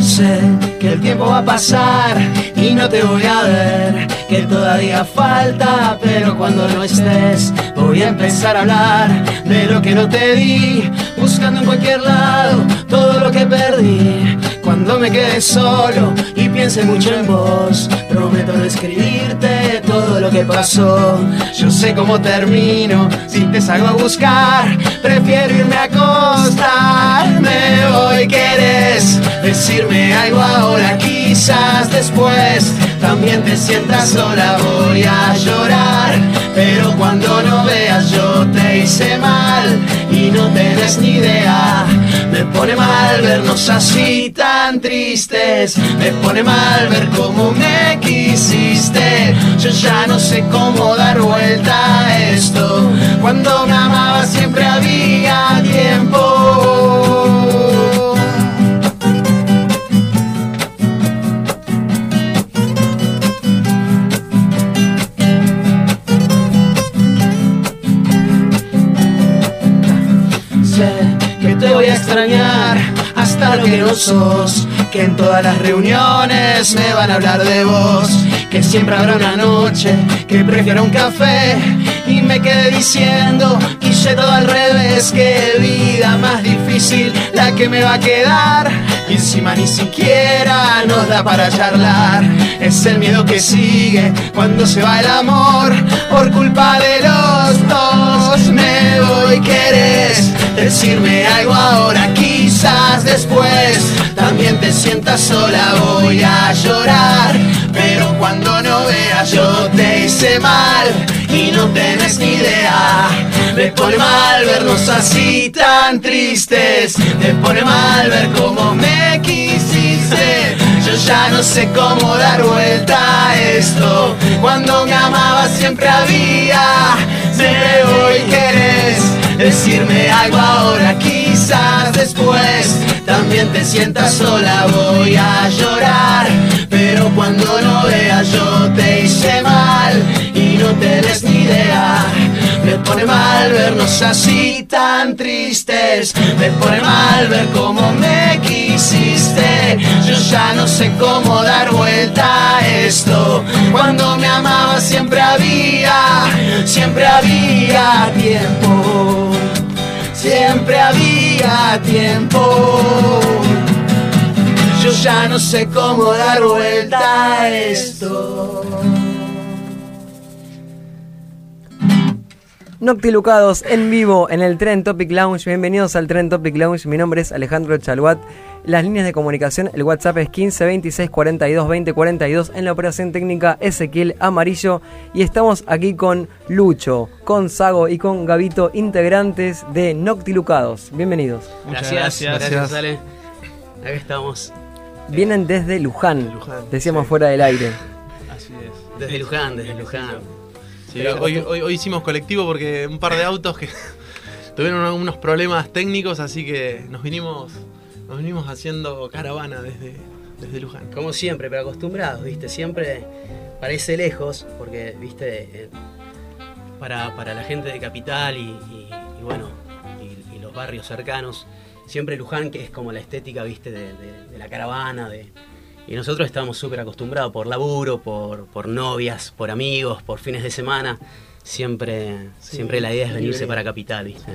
Sé que el tiempo va a pasar y no te voy a ver, que todavía falta, pero cuando no estés voy a empezar a hablar de lo que no te di, buscando en cualquier lado todo lo que perdí. Cuando me quede solo y piense mucho en vos, prometo no escribirte todo lo que pasó. Yo sé cómo termino, si te salgo a buscar, prefiero irme a acostarme hoy. ¿Querés decirme algo ahora? Quizás después también te sientas sola, voy a llorar. Pero cuando no veas, yo te hice mal y no tenés ni idea. Me pone mal vernos así tan tristes. Me pone mal ver cómo me quisiste. Yo ya no sé cómo dar vuelta a esto. Cuando me amaba siempre había hasta lo que no sos. Que en todas las reuniones me van a hablar de vos. Que siempre habrá una noche que prefiero un café. Y me quedé diciendo, quise todo al revés. Qué vida más difícil la que me va a quedar. Y encima ni siquiera nos da para charlar. Es el miedo que sigue cuando se va el amor. Por culpa de los dos me voy, querés decirme algo ahora, quizás después también te sientas sola, voy a llorar, pero cuando no veas yo te hice mal y no tenés ni idea. Me pone mal vernos así tan tristes, me pone mal ver cómo me quisiste. Yo ya no sé cómo dar vuelta a esto. Cuando me amabas siempre había, siempre hoy querés decirme algo ahora, quizás después también te sientas sola, voy a llorar, pero cuando no veas yo te hice mal no tenés ni idea. Me pone mal vernos así tan tristes, me pone mal ver cómo me quisiste. Yo ya no sé cómo dar vuelta a esto. Cuando me amaba siempre había, siempre había tiempo. Siempre había tiempo. Yo ya no sé cómo dar vuelta a esto. Noctilucados en vivo en el Tren Topic Lounge. Bienvenidos al Tren Topic Lounge. Mi nombre es Alejandro Chaluat. Las líneas de comunicación, el WhatsApp es 15 26 42 20 42. En la operación técnica, Ezequiel Amarillo. Y estamos aquí con Lucho, con Sago y con Gavito, integrantes de Noctilucados. Bienvenidos. Muchas gracias, gracias, Ale. Acá estamos. Vienen desde Luján, Luján, decíamos sí. fuera del aire. Así es. Desde Luján, desde Luján. Sí, hoy, hoy- hicimos colectivo porque un par de autos que tuvieron unos problemas técnicos, así que nos vinimos, nos vinimos haciendo caravana desde, desde Luján. Como siempre, pero acostumbrados, ¿viste? Siempre parece lejos, porque, ¿viste? Eh, Para, para la gente de Capital y, bueno, y, los barrios cercanos, siempre Luján, que es como la estética, viste, de- de la caravana, de, y nosotros estamos súper acostumbrados por laburo, por, por novias, por amigos, por fines de semana. Siempre, Sí, siempre la idea es venirse para Capital, ¿viste?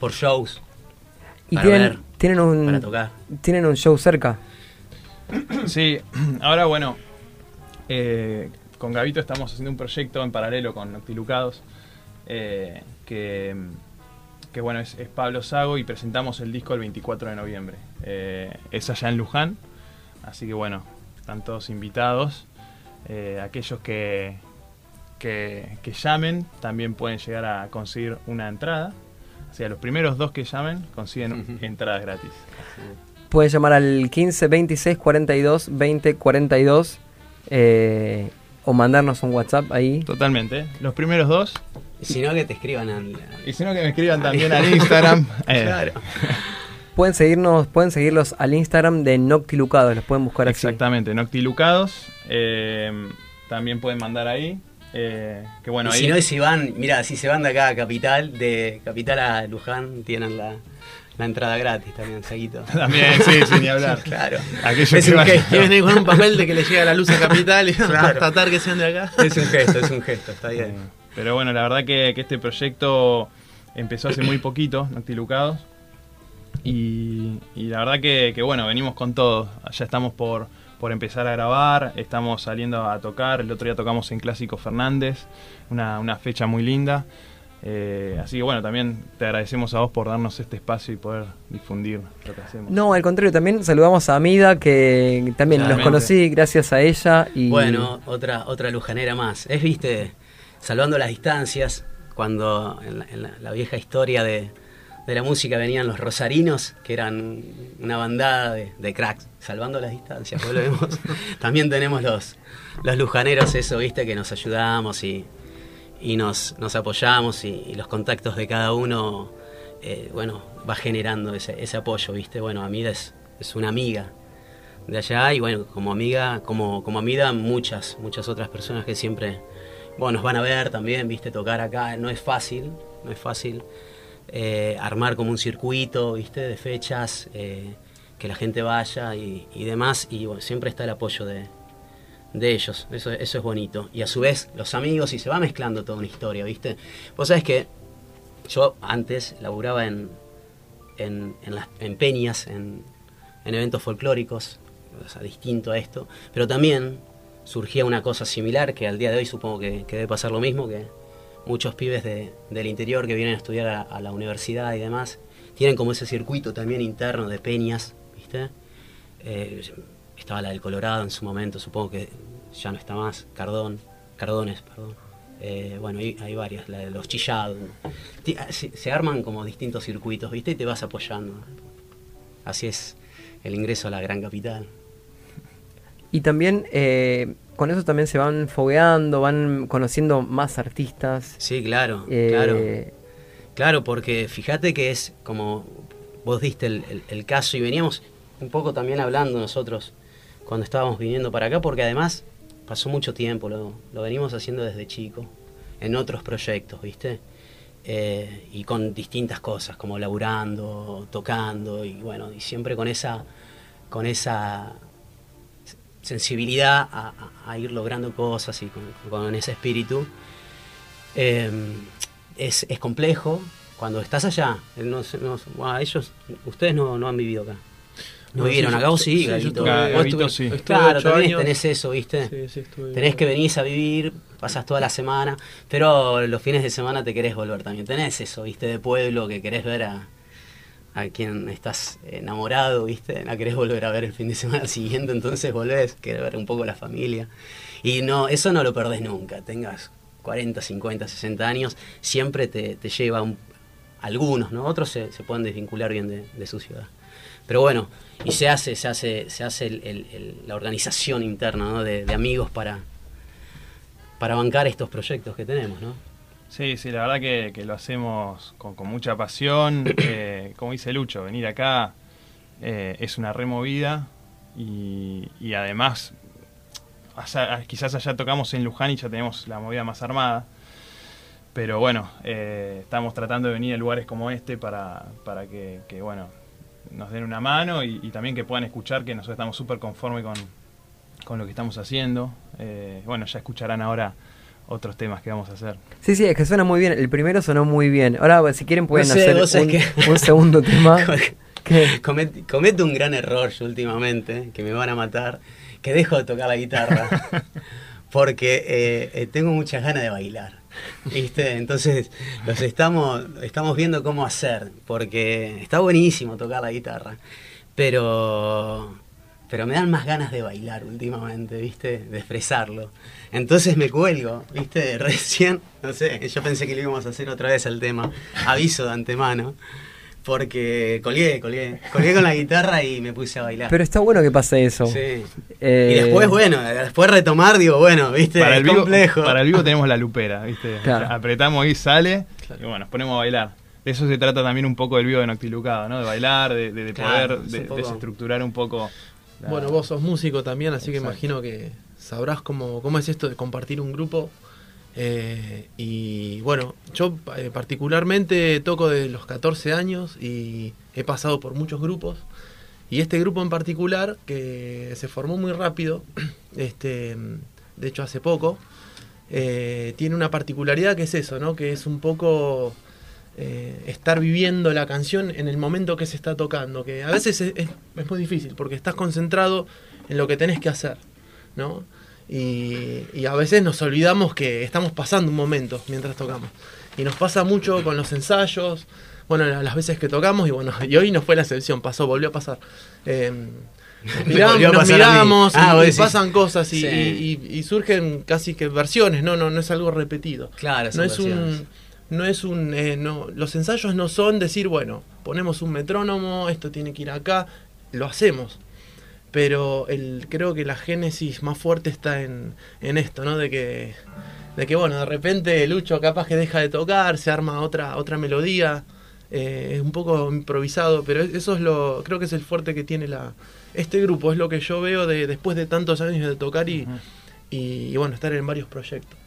Por shows, Y Para tienen, ver, tienen un para tocar. tienen un show cerca. Sí, ahora bueno, eh, con Gavito estamos haciendo un proyecto en paralelo con Noctilucados, eh, que, que bueno, es, es Pablo Sago y presentamos el disco el 24 de noviembre. Eh, es allá en Luján, así que bueno, están todos invitados. Eh, aquellos que, que, que llamen también pueden llegar a conseguir una entrada. O sea, los primeros dos que llamen consiguen entradas gratis. Pueden llamar al 15 26 42 20 42 eh, o mandarnos un WhatsApp ahí. Totalmente. Los primeros dos Y si no, que te escriban al... Y si no, que me escriban también al Instagram. Eh, Claro. Pueden seguirnos, pueden seguirlos al Instagram de Noctilucados, los pueden buscar así. Exactamente, Noctilucados. eh, también pueden mandar ahí. eh, que bueno, y ahí. si no, si van, mira, si se van de acá a Capital, de Capital a Luján, tienen la, la entrada gratis también, Saguito. También, sí, sin ni hablar. Claro. Aquellos Es que un gesto. Quieren ir con un papel de que le llega la luz a Capital y Claro. constatar que sean de acá. Es un gesto, es un gesto, está Eh, bien. pero bueno, la verdad que, que este proyecto empezó hace muy poquito, Noctilucados. Y, y la verdad que, que bueno, venimos con todo. Ya estamos por, por empezar a grabar, estamos saliendo a tocar. El otro día tocamos en Clásico Fernández, una, una fecha muy linda. Eh, así que bueno, también te agradecemos a vos por darnos este espacio y poder difundir lo que hacemos. No, al contrario, también saludamos a Amida, que también los Claramente. conocí gracias a ella. Y Bueno, otra, otra lujanera más. Es, viste, salvando las distancias, cuando en la, en la- la vieja historia de, de la música venían los rosarinos, que eran una bandada de, de cracks, salvando las distancias, volvemos. También tenemos los, los lujaneros, eso, viste, que nos ayudamos y, y nos, nos apoyamos y, y los contactos de cada uno, eh, bueno, va generando ese, ese apoyo, viste. Bueno, Amida es, es una amiga de allá y bueno, como amiga, como, como amiga, muchas, muchas otras personas que siempre, bueno, nos van a ver también, viste, tocar acá, no es fácil, no es fácil eh, armar como un circuito, viste, de fechas, eh, que la gente vaya y, demás, y bueno, siempre está el apoyo de, de ellos, eso, eso es bonito. Y a su vez, los amigos, y se va mezclando toda una historia, viste. Vos sabés que yo antes laburaba en, en, en las, en peñas, en, en eventos folclóricos, o sea, distinto a esto, pero también surgía una cosa similar que al día de hoy supongo que, que debe pasar lo mismo, que muchos pibes de- del interior que vienen a estudiar a, la universidad y demás, tienen como ese circuito también interno de peñas, ¿viste? Eh, estaba la del Colorado en su momento, supongo que ya no está más, Cardón, Cardones, perdón. Eh, bueno, hay, hay varias, la de los chillados. Se, se arman como distintos circuitos, ¿viste? Y te vas apoyando. Así es el ingreso a la gran capital. Y también eh, con eso también se van fogueando, van conociendo más artistas. Sí, claro, Eh, claro. Claro, porque fíjate que es como vos diste el, el- el caso y veníamos un poco también hablando nosotros cuando estábamos viniendo para acá, porque además pasó mucho tiempo, lo, lo venimos haciendo desde chico, en otros proyectos, ¿viste? Eh, y con distintas cosas, como laburando, tocando, y bueno, y siempre con esa, con esa sensibilidad a, a- a ir logrando cosas y con, con ese espíritu. Eh, es, es complejo cuando estás allá. eh, No, sé, no sé, bueno, ellos, ustedes no, no han vivido acá. No, No, vivieron sí, acá, sí, sí, Vos sí. Estuve Claro, también tenés eso, ¿viste? Sí, sí, estuve- Tenés que venís a vivir, pasas toda la semana, pero los fines de semana te querés volver también. Tenés eso, ¿viste? De pueblo, que querés ver a, a quien estás enamorado, ¿viste? La querés volver a ver el fin de semana siguiente, entonces volvés, querés ver un poco la familia. Y no, eso no lo perdés nunca, tengas 40, 50, 60 años, siempre te, te lleva un, algunos, ¿no? Otros se, se pueden desvincular bien de, de su ciudad. Pero bueno, y se hace, se hace, se hace la organización interna de, de amigos para, para bancar estos proyectos que tenemos, ¿no? Sí, sí, la verdad que, que lo hacemos con, con mucha pasión. eh, como dice Lucho, venir acá eh, es una removida y, y además quizás allá tocamos en Luján y ya tenemos la movida más armada. Pero bueno, eh, estamos tratando de venir a lugares como este para, para que, que, bueno, nos den una mano y, y también que puedan escuchar que nosotros estamos súper conformes con, con lo que estamos haciendo. Eh, bueno, ya escucharán ahora otros temas que vamos a hacer. Sí, sí, es que suena muy bien. El primero sonó muy bien. Ahora, si quieren, pueden No sé, hacer un, que- un segundo tema. ¿Qué? Comet- cometo un gran error yo últimamente, que me van a matar, que dejo de tocar la guitarra, porque eh, eh, tengo muchas ganas de bailar. ¿Viste? Entonces los estamos, estamos viendo cómo hacer, porque está buenísimo tocar la guitarra, pero, pero me dan más ganas de bailar últimamente, ¿viste? De expresarlo. Entonces me cuelgo, ¿viste? Recién, no sé, yo pensé que lo íbamos a hacer otra vez el tema, aviso de antemano. Porque colgué, colgué. Colgué con la guitarra y me puse a bailar. Pero está bueno que pase eso. Sí. Eh, Y después, bueno, después retomar, digo, bueno, viste, Para el, vivo, complejo. para el vivo tenemos la lupera, ¿viste? Claro. Apretamos y sale y bueno, nos ponemos a bailar. De eso se trata también un poco del vivo de Noctilucado, ¿no? De bailar, de, de- de Claro, poder es de- poco- desestructurar un poco. la- Bueno, vos sos músico también, así que imagino que sabrás cómo, es esto de compartir un grupo. Eh, y bueno, yo eh, particularmente toco de los 14 años y he pasado por muchos grupos. Y este grupo en particular, que se formó muy rápido, este, de hecho hace poco, eh, tiene una particularidad que es eso, ¿no? Que es un poco estar viviendo la canción en el momento que se está tocando, que a veces es, es- es muy difícil porque estás concentrado en lo que tenés que hacer, ¿no? Y, y a veces nos olvidamos que estamos pasando un momento mientras tocamos. Y nos pasa mucho con los ensayos, bueno, la- las veces que tocamos, y bueno, y hoy no fue la excepción, pasó, volvió a pasar. Eh, nos Me miramos, a nos pasar miramos y- Ah, y, pasan cosas y, Sí. y- y- y surgen casi que versiones, no, no, no es algo repetido. Claro, no es versiones. un no es un eh, no los ensayos no son decir bueno ponemos un metrónomo esto tiene que ir acá lo hacemos pero el creo que la génesis más fuerte está en, en esto no de que de que bueno de repente Lucho capaz que deja de tocar se arma otra otra melodía eh, es un poco improvisado pero eso es lo creo que es el fuerte que tiene la este grupo es lo que yo veo de después de tantos años de tocar y, y, y bueno estar en varios proyectos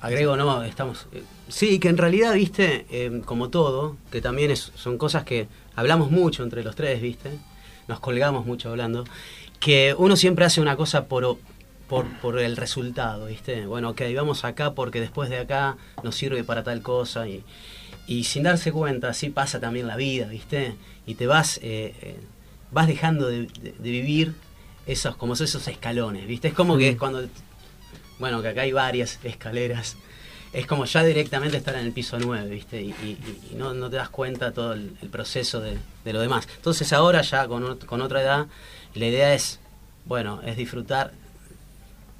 Agrego, no, estamos. eh, sí, que en realidad, viste, eh, como todo, que también es- son cosas que hablamos mucho entre los tres, viste, nos colgamos mucho hablando, que uno siempre hace una cosa por, por, por el resultado, viste. Bueno, ok, vamos acá porque después de acá nos sirve para tal cosa y, y sin darse cuenta, así pasa también la vida, viste, y te vas, eh, eh, vas dejando de, de- de vivir esos, como esos escalones, viste. Es como que es cuando bueno, que acá hay varias escaleras. Es como ya directamente estar en el piso 9, ¿viste? Y, y- y no, no te das cuenta todo el, el proceso de, de lo demás. Entonces ahora ya con, ot- con otra edad, la idea es, bueno, es disfrutar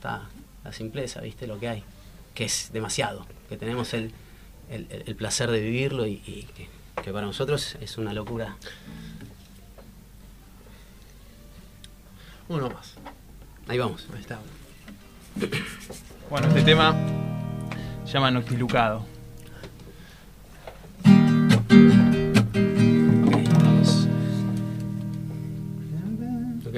ta, la simpleza, ¿viste? Lo que hay, que es demasiado, que tenemos el, el- el- el placer de vivirlo y, y que, que para nosotros es una locura. uno más Ahí vamos. ahí está Bueno, este tema llama Noctilucado. Ok, vamos. Ok.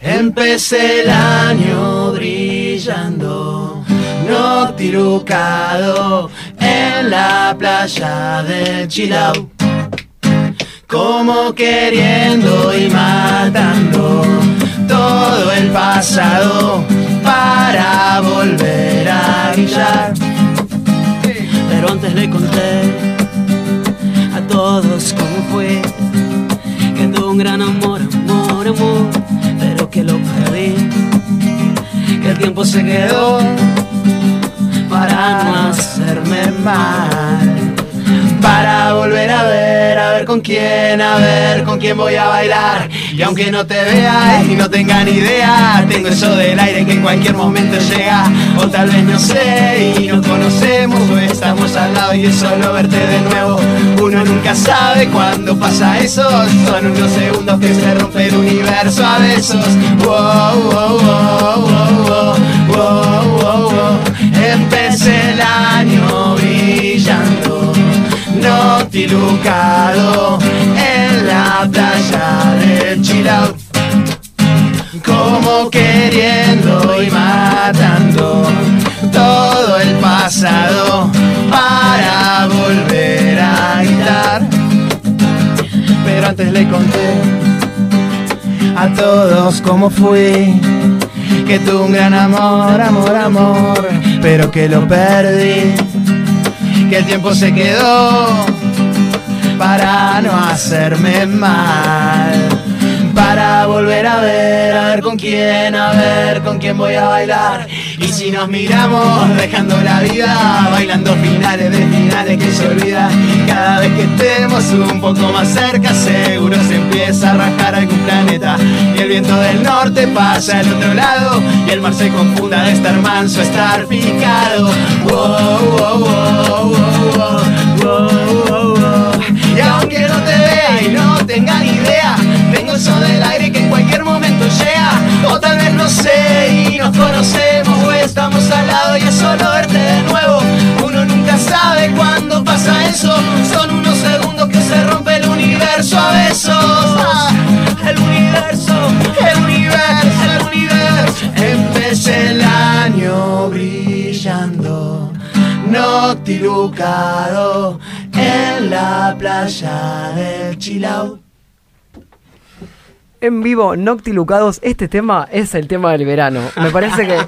Empecé el año brillando, noctilucado en la playa del Chilau. Como queriendo y matando todo el pasado para volver a Pero antes le conté a todos cómo fue que tuve un gran amor, amor, amor, pero que lo perdí, que el tiempo se quedó para no hacerme mal, para volver a ver, a ver con quién, a ver con quién voy a bailar. Y aunque no te vea eh, y no tenga ni idea, tengo eso del aire que en cualquier momento llega. O tal vez no sé y nos conocemos o estamos al lado y es solo verte de nuevo. Uno nunca sabe cuándo pasa eso. Son unos segundos que se rompe el universo a besos. Wow, wow, wow, wow, wow, wow, wow, wow. Empecé el año noctilucado en la playa de Chilau como queriendo y matando todo el pasado para volver a gritar antes le conté a todos cómo fui. Que tuve un gran amor, amor, amor, pero que lo perdí. Que el tiempo se quedó para no hacerme mal. Para volver a ver, a ver con quién, a ver con quién voy a bailar. Y si nos miramos dejando la vida, bailando finales de finales que se olvida. Cada vez que estemos un poco más cerca, seguro se empieza a rajar algún planeta. Y el viento del norte pasa al otro lado, y el mar se confunda de estar manso, estar picado. Wow, wow, wow, del aire que en cualquier momento llega. O tal vez no sé y nos conocemos o estamos al lado y es solo verte de nuevo. Uno nunca sabe cuándo pasa eso. Son unos segundos que se rompe el universo a besos. Ah, el universo, el universo, el universo. Empecé el año brillando, noctilucado en la playa del Chilao. En vivo, Noctilucados, este tema es el tema del verano. Me parece que.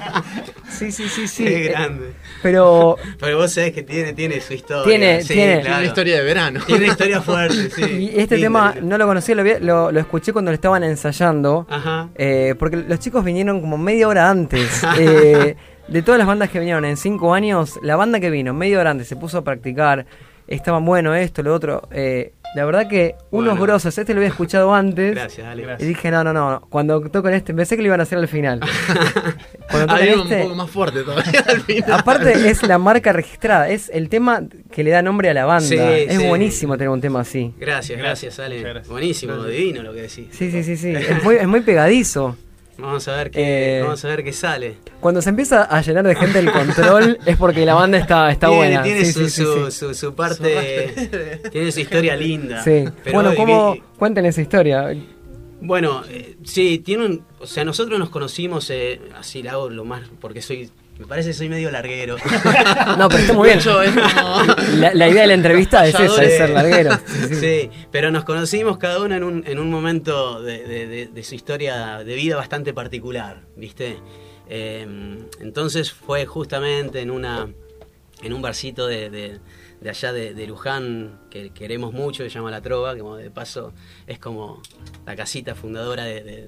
Sí, sí, sí, sí. Qué grande. Pero. Pero vos sabés que tiene, tiene su historia. Tiene- sí, tiene- claro. Tiene una historia de verano. Tiene una historia fuerte, sí. Y este tema no lo vi- lo, lo escuché cuando lo estaban ensayando. Ajá. eh, porque los chicos vinieron como media hora antes. eh, de todas las bandas que vinieron en cinco años, la banda que vino media hora antes se puso a practicar. Estaban bueno esto, lo otro. eh, la verdad que unos Bueno. grosos. Este lo había escuchado antes. Gracias, dale. Y dije, no, no, no. Cuando tocan este, pensé que lo iban a hacer al final. Cuando tocan un este. poco más fuerte todavía al final. Aparte es la marca registrada, es el tema que le da nombre a la banda. Sí, es sí. buenísimo tener un tema así. Gracias, gracias, Ale. Gracias. Buenísimo, divino lo que decís. Sí, sí, sí, sí. Es muy, es muy pegadizo. Vamos a ver qué, Eh, vamos a ver qué sale. Cuando se empieza a llenar de gente el control es porque la banda está, está tiene, buena. Tiene Sí, su, sí, su, sí. su- su parte, tiene su historia linda. Sí. Pero, Bueno, ¿cómo? Cuenten esa historia. Bueno, eh, sí, tiene un, o sea, nosotros nos conocimos, eh, así la hago lo más, porque soy, me parece que soy medio larguero. No, pero está muy bien. Es como- La, la idea de la entrevista es esa, es ser larguero. Sí, sí. Sí, pero nos conocimos cada uno en un, en un momento de, de- de- de su historia de vida bastante particular, ¿viste? Eh, entonces fue justamente en una en un barcito de, de- allá de, de Luján que queremos mucho, que se llama La Trova, que como de paso es como la casita fundadora de, de-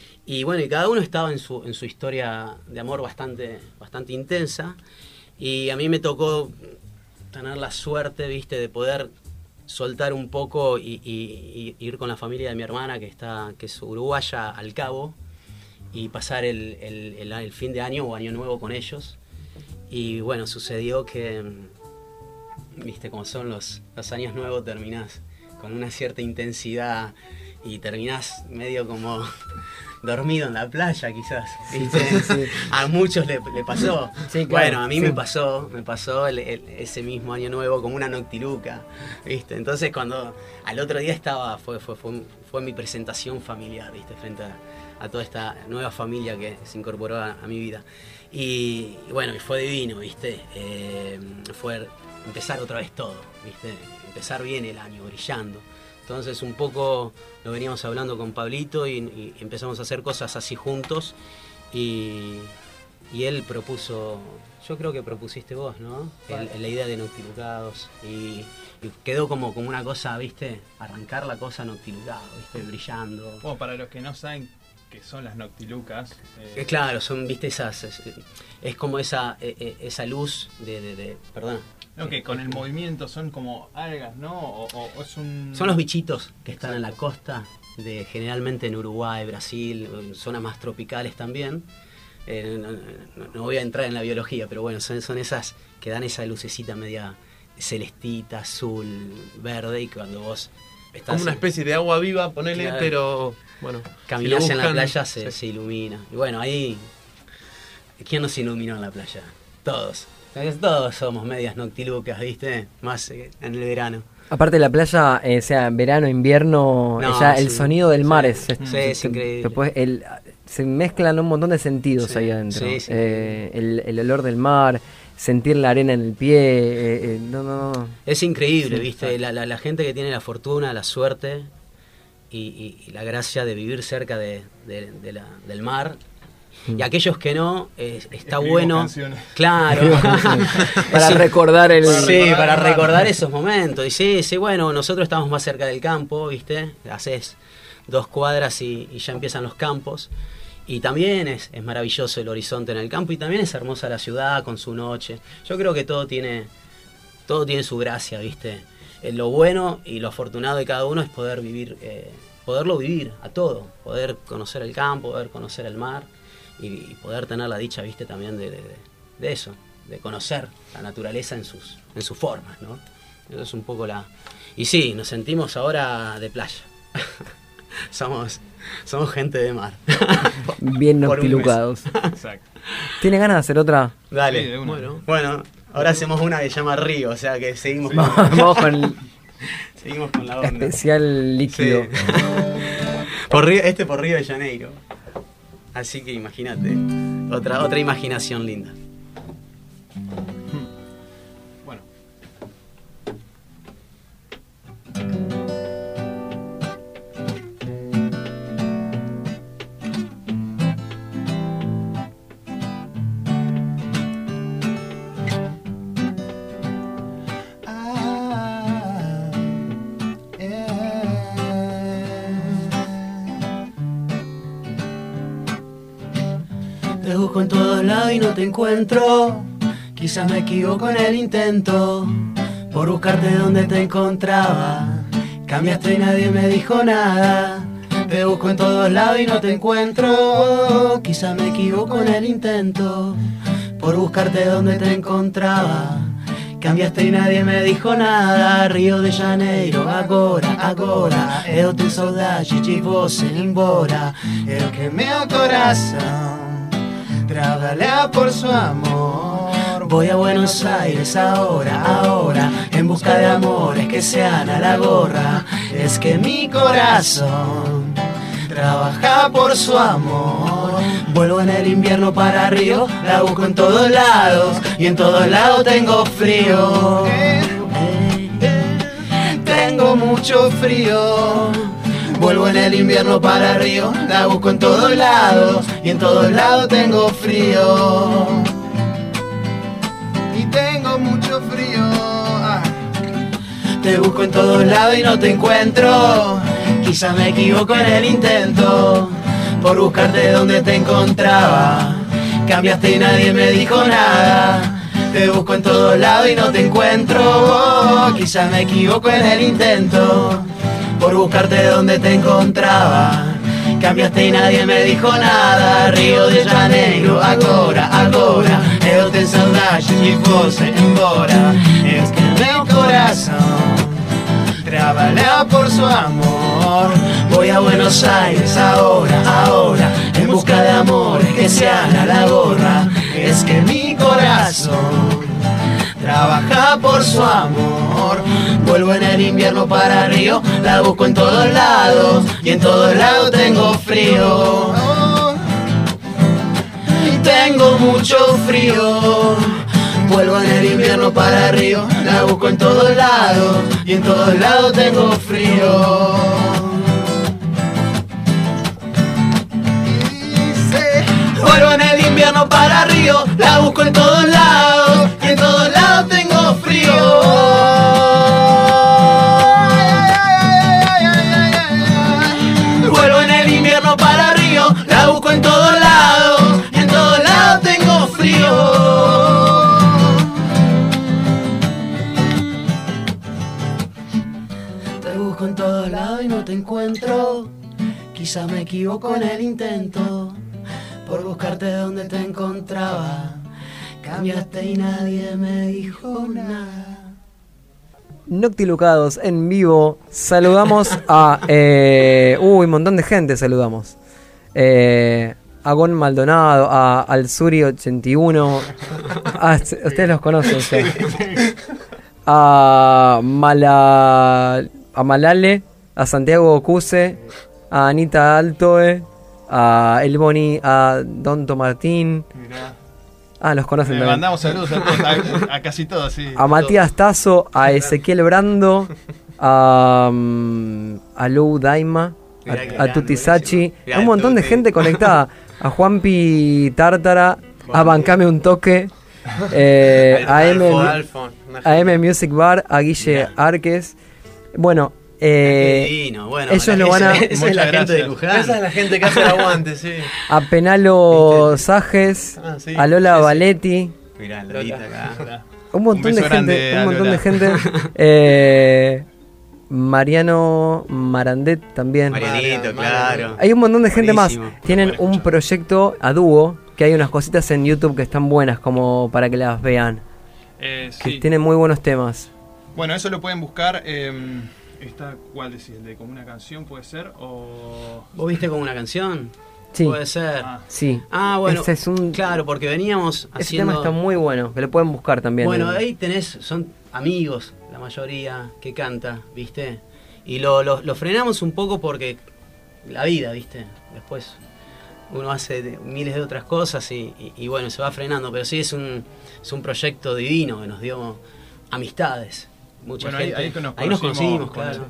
Y bueno, y cada uno estaba en su, en su historia de amor bastante, bastante intensa. Y a mí me tocó tener la suerte, viste, de poder soltar un poco y, ir con la familia de mi hermana, que está, que es uruguaya, al cabo, y pasar el, el- el- fin de año o año nuevo con ellos. Y bueno, sucedió que, viste, como son los, los años nuevos, terminás con una cierta intensidad y terminás medio como dormido en la playa quizás. ¿viste? A muchos le, le pasó. Sí, claro, bueno, a mí me pasó, me pasó el- el- ese mismo año nuevo como una noctiluca, ¿viste? Entonces cuando al otro día estaba, fue, fue, fue, fue mi presentación familiar, ¿viste? Frente a, a toda esta nueva familia que se incorporó a, a mi vida. Y, y bueno, y fue divino, ¿viste? Eh, fue empezar otra vez todo, ¿viste? Empezar bien el año, brillando. Entonces un poco lo veníamos hablando con Pablito y, y empezamos a hacer cosas así juntos y, y él propuso, yo creo que propusiste vos, ¿no? El- la idea de Noctilucados. Y, y quedó como, como una cosa, ¿viste? Arrancar la cosa Noctilucado, ¿viste? Brillando. Bueno, para los que no saben qué son las noctilucas. eh, Eh, claro, son, viste, esas. Es, es como esa, eh, eh, esa luz de. de, de- perdona. No, que con el movimiento son como algas, ¿no? O, o- o es un... Son los bichitos que están en la costa, de generalmente en Uruguay, Brasil, en zonas más tropicales también. Eh, no, no- no voy a entrar en la biología, pero bueno, son, son esas que dan esa lucecita media celestita, azul, verde, y cuando vos estás Como una especie de agua viva, ponele, Claro. pero bueno. Caminás si en la playa, se, se ilumina. Y bueno, ahí. ¿Quién nos iluminó en la playa? Todos. Todos somos medias noctilucas, ¿viste? Más eh, en el verano. Aparte la playa, eh, sea verano, invierno, No, eh, ya el sí. sonido del mar es, Sí, es increíble. puedes- el- se mezclan un montón de sentidos Sí, ahí adentro. sí, sí. Eh, el, el olor del mar, sentir la arena en el pie, eh, eh, no, no, no. Es increíble, Sí, ¿viste? La, la- la gente que tiene la fortuna, la suerte y, y- y la gracia de vivir cerca de, de- de la- del mar. Y aquellos que no, está Escribimos bueno. canciones. Claro. Para Sí. recordar el- Sí, recordar para el mar. recordar esos momentos. Y sí, sí, bueno, nosotros estamos más cerca del campo, ¿viste? Haces dos cuadras y, y ya empiezan los campos. Y también es, es maravilloso el horizonte en el campo y también es hermosa la ciudad con su noche. Yo creo que todo tiene, todo tiene su gracia, ¿viste? Eh, lo bueno y lo afortunado de cada uno es poder vivir, eh, poderlo vivir a todo, poder conocer el campo, poder conocer el mar y, y poder tener la dicha, ¿viste? También de, de- de eso, de conocer la naturaleza en sus, en sus formas, ¿no? Eso es un poco la... Y sí, nos sentimos ahora de playa. somos, somos gente de mar. Bien noctilucados. Exacto. ¿Tiene ganas de hacer otra? Dale. Sí, bueno, bueno, ahora hacemos una que se llama Río, o sea que seguimos, con, Vamos con seguimos con la onda. especial líquido. Sí. Por Río- este por Río de Janeiro. Así que imagínate, otra, otra imaginación linda. Te busco en todos lados y no te encuentro. Quizás me equivoco en el intento por buscarte donde te encontraba. Cambiaste y nadie me dijo nada. Te busco en todos lados y no te encuentro. Quizás me equivoco en el intento por buscarte donde te encontraba. Cambiaste y nadie me dijo nada. Río de Janeiro, agora, agora. Eu tenho saudade de você embora. Eu que meu coração trabalha por su amor. Voy a Buenos Aires ahora, ahora, en busca de amores que sean a la gorra. Es que mi corazón trabaja por su amor. Vuelvo en el invierno para Río, la busco en todos lados y en todos lados tengo frío. Tengo mucho frío. Vuelvo en el invierno para Río, la busco en todos lados y en todos lados tengo frío. Y tengo mucho frío. Ah. Te busco en todos lados y no te encuentro. Quizás me equivoco en el intento por buscarte donde te encontraba. Cambiaste y nadie me dijo nada. Te busco en todos lados y no te encuentro. Quizás me equivoco en el intento por buscarte donde te encontraba. Cambiaste y nadie me dijo nada. Río de Janeiro, agora, agora. Eu tenho saudade de você embora. Es que meu corazón trabalha por su amor. Voy a Buenos Aires ahora, ahora, en busca de amores que sean a la gorra. Es que mi corazón trabaja por su amor. Vuelvo en el invierno para Río, la busco en todos lados y en todos lados tengo frío. Tengo mucho frío. Vuelvo en el invierno para Río, la busco en todos lados y en todos lados tengo frío. Vuelvo en el invierno para Río, la busco en todos lados, y en todos Quizá me equivoco en el intento por buscarte donde te encontraba. Cambiaste y nadie me dijo nada. Noctilucados en vivo. Saludamos a. Eh, uy, un montón de gente saludamos. Eh, a Gon Maldonado, a Alzuri81. Ah, ustedes los conocen. ustedes. A, Mala, a Malale, a Santiago Ocuse, a Anita Altoe, a El Boni, a Donto Martín. Mirá. Ah, los conocen Le también. mandamos saludos a, todos, a- a casi todos, sí. A Matías Tazo, a Ezequiel Brando, a, mm, a Lou Daima, a, a Tuti Sachi, a un montón de gente conectada. A Juanpi Tártara, a Bancame un toque, eh, a, M, a M Music Bar, a Guille Arques. Bueno, eh, Qué divino. Bueno, ellos para- lo van a... esa- esa es la gente de gracias. Luján. Esa es la gente que hace el aguante, sí. A Penalo Sajes, Ah, sí, a Lola sí, sí. Valetti. Mirá, Lolita acá. Un montón Un de gente, grande un montón de gente. Eh, Mariano Marandet también. Marianito, claro. Hay un montón de gente más. Tienen un proyecto a dúo, que hay unas cositas en YouTube que están buenas como para que las vean. Eh, Que sí. tienen muy buenos temas. Bueno, eso lo pueden buscar. Eh, esta, ¿Cuál decís? ¿El de como una canción puede ser? ¿O.? ¿Vos viste como una canción? Sí. Puede ser. Ah. Sí. Ah, bueno. Ese es un- Claro, porque veníamos Ese haciendo. tema está muy bueno, que lo pueden buscar también. Bueno, en- ahí tenés, son amigos, la mayoría, que canta, ¿viste? Y lo, lo, lo frenamos un poco porque la vida, ¿viste? Después uno hace miles de otras cosas y, y- y bueno, se va frenando, pero sí es un, es un proyecto divino que nos dio amistades. Mucha Bueno, gente. ahí que nos Ahí nos conocimos conocimos, con claro.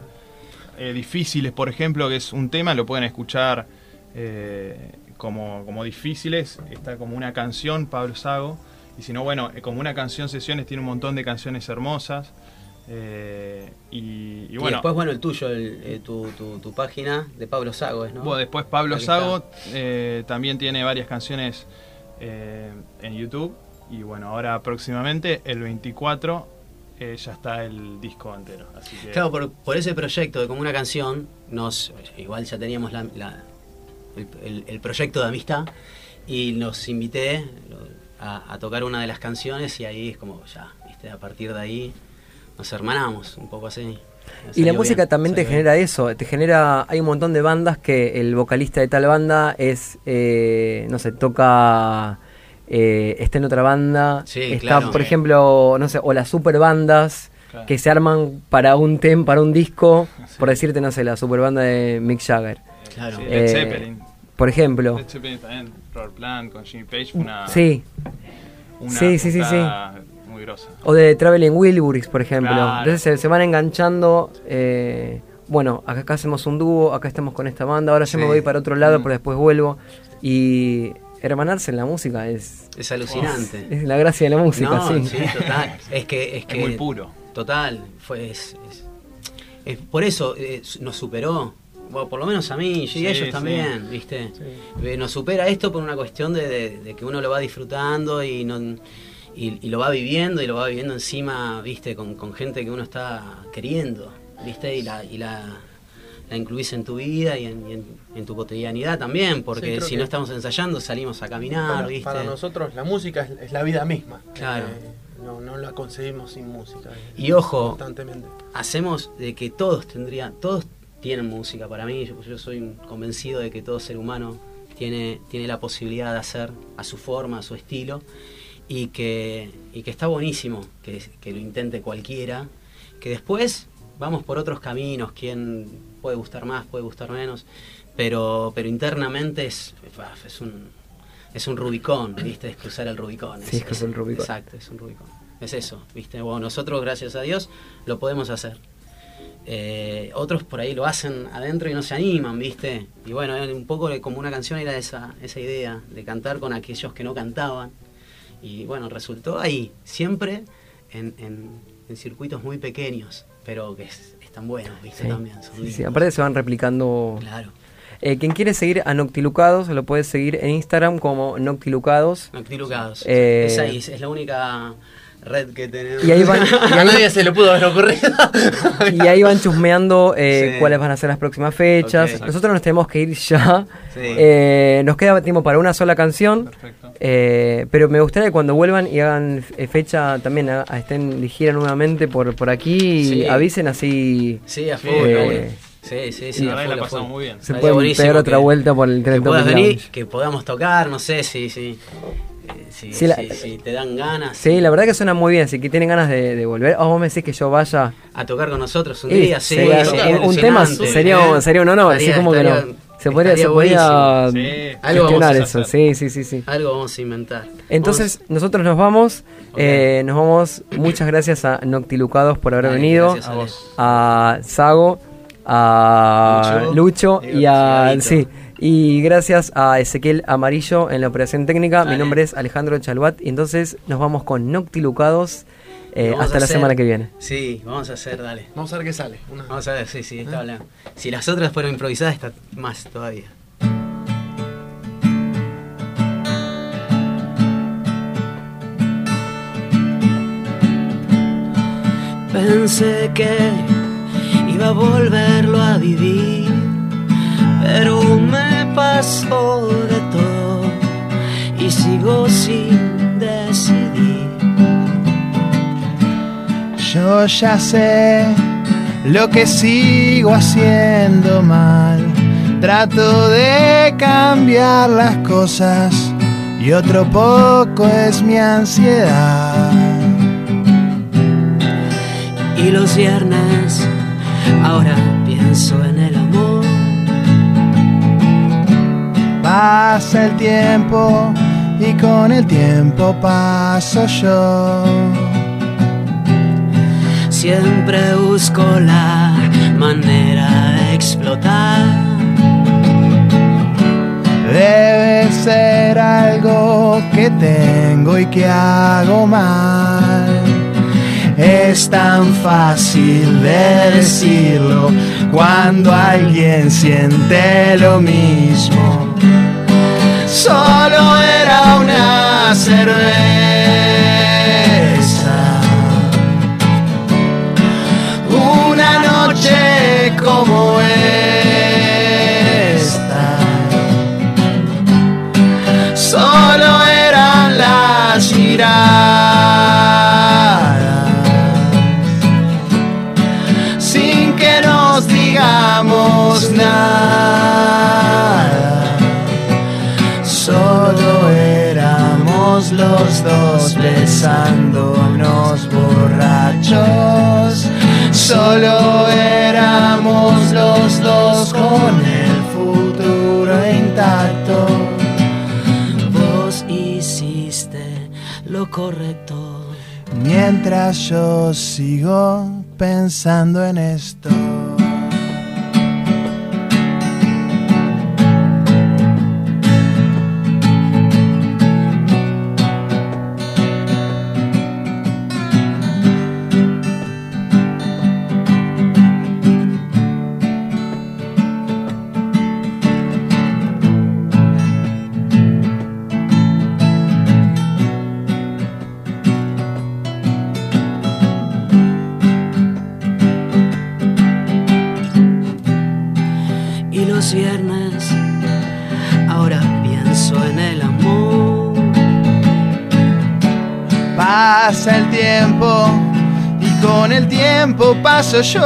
eh, Difíciles, por ejemplo, que es un tema, lo pueden escuchar eh, como, como difíciles. Está como una canción, Pablo Sago. Y si no, bueno, eh, como una canción sesiones tiene un montón de canciones hermosas. Eh, y, y Y, bueno, después, bueno, el tuyo, el- eh, tu, tu, tu página de Pablo Sago, ¿es, ¿no? Bueno, después Pablo. Sago eh, también tiene varias canciones en YouTube. Y bueno, ahora próximamente, el 24, eh, ya está el disco entero. Así que Claro, por, por ese proyecto de como una canción, nos igual ya teníamos la- la- el, el- el proyecto de amistad y nos invité a, a tocar una de las canciones y ahí es como ya, ¿viste? a partir de ahí nos hermanamos un poco así. Y la música bien, también te bien. genera eso, te genera, hay un montón de bandas que el vocalista de tal banda es, eh, no sé, toca, eh, está en otra banda, Sí, está, claro. por Sí. ejemplo, no sé, o las super bandas Claro. que se arman para un tem, para un disco, por decirte, no sé, la super banda de Mick Jagger, Claro. Sí, Eh, Led Zeppelin. por ejemplo. Led Zeppelin también, Robert Plant con Jimmy Page fue una, Sí, una sí, sí, sí, juntada muy grosa. o de Traveling Wilburys, por ejemplo. Claro. Entonces se, se van enganchando. eh, bueno, acá, acá hacemos un dúo, acá estamos con esta banda, ahora yo me Sí. voy para otro lado, Mm. pero después vuelvo. Y hermanarse en la música es, Es alucinante. es la gracia de la música, no, sí. sí, total. Es que es, que, muy puro. Total, fue es, es- es- por eso eh, nos superó. Bueno, por lo menos a mí y Sí, a ellos sí. también, ¿viste? Eh, nos supera esto por una cuestión de, de- de que uno lo va disfrutando y no y, y lo va viviendo y lo va viviendo encima, ¿viste? Con, con gente que uno está queriendo, ¿viste? Y la, y la, la incluís en tu vida y en, y en- en tu cotidianidad también, porque si no estamos ensayando salimos a caminar, Para, ¿viste? para nosotros la música es, es la vida misma. Claro. Eh, no, no la concebimos sin música. eh, Y ojo, Constantemente. hacemos de que todos tendrían, todos tienen música. Para mí, yo, yo soy convencido de que todo ser humano tiene, tiene la posibilidad de hacer a su forma, a su estilo, y que, y que está buenísimo que, que lo intente cualquiera, que después vamos por otros caminos, quien puede gustar más, puede gustar menos, pero, pero internamente es, es un es un Rubicón, ¿viste? Es cruzar el Rubicón. Sí, es cruzar el Rubicón. Exacto, es un Rubicón. Es eso, ¿viste? Bueno, nosotros, gracias a Dios, lo podemos hacer. eh, otros por ahí lo hacen adentro y no se animan, ¿viste? Y bueno, un poco como una canción era esa, esa idea de cantar con aquellos que no cantaban. Y bueno, resultó ahí, siempre en, en- en circuitos muy pequeños, pero que es- están buenos, ¿viste? Sí. También son Sí, aparte se van replicando. Claro. Eh, quien quiere seguir a Noctilucados lo puede seguir en Instagram como Noctilucados. Noctilucados. Eh, es ahí, es la única red que tenemos. Y ahí van- y ahí- A nadie se le pudo haber ocurrido. Y ahí van chusmeando eh, Sí. cuáles van a ser las próximas fechas. Nosotros nos tenemos que ir ya. Sí. Eh, nos queda tiempo para una sola canción. Perfecto. Eh, pero me gustaría que cuando vuelvan y hagan eh, fecha también a- a estén de gira nuevamente por, por aquí, Sí. avisen así. Sí, a full. Eh. Sí, sí, sí. la verdad la pasamos muy bien. Se buenísimo pegar otra que- vuelta por el Que tren puedas Topic venir, Lounge. que podamos tocar, no sé si, si, eh, si, Sí, la- si te dan ganas Sí, la verdad que suena muy bien. Si que tienen ganas de, de volver, o vos me decís que yo vaya. a tocar con nosotros un Y día, sí, sería- un, un tema sería, sería un honor, así como que no. Se podría, se podría. Sí. Algo vamos gestionar a eso. Sí, sí, sí, sí. Algo vamos a inventar. Entonces, nosotros nos vamos. Eh, nos vamos. Muchas gracias a Noctilucados por haber Dale, venido. gracias, Ale. A Sago, a Lucho, Lucho, y a. Sí. Y gracias a Ezequiel Amarillo en la operación técnica. Mi nombre es Alejandro Chaluat. Y entonces nos vamos con Noctilucados. Eh, hasta la hacer- semana que viene. Sí, vamos a hacer, dale. Vamos a ver qué sale. Una- Vamos a ver, sí, sí, está hablando. Si las otras fueron improvisadas, está más todavía. Pensé que iba a volverlo a vivir, pero me pasó de todo y sigo sin Yo ya sé lo que sigo haciendo mal. Trato de cambiar las cosas y otro poco es mi ansiedad. Y los viernes, ahora pienso en el amor. Pasa el tiempo y con el tiempo paso yo. Siempre busco la manera de explotar. Debe ser algo que tengo y que hago mal. Es tan fácil de decirlo cuando alguien siente lo mismo. Solo era una cerveza. Como esta. Solo eran las miradas. Sin que nos digamos nada. Solo éramos los dos besándonos borrachos. Solo Mientras yo sigo pensando en esto. Pasa el tiempo y con el tiempo paso yo.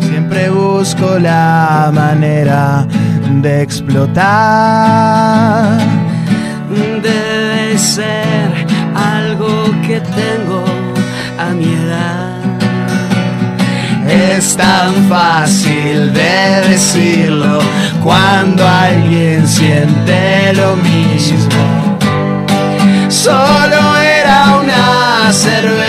Siempre busco la manera de explotar. Debe ser algo que tengo a mi edad. Es tan fácil de decirlo cuando alguien siente lo mismo solo era una cerveza.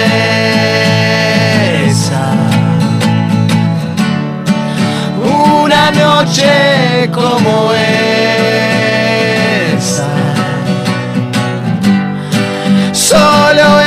Una noche como esa, solo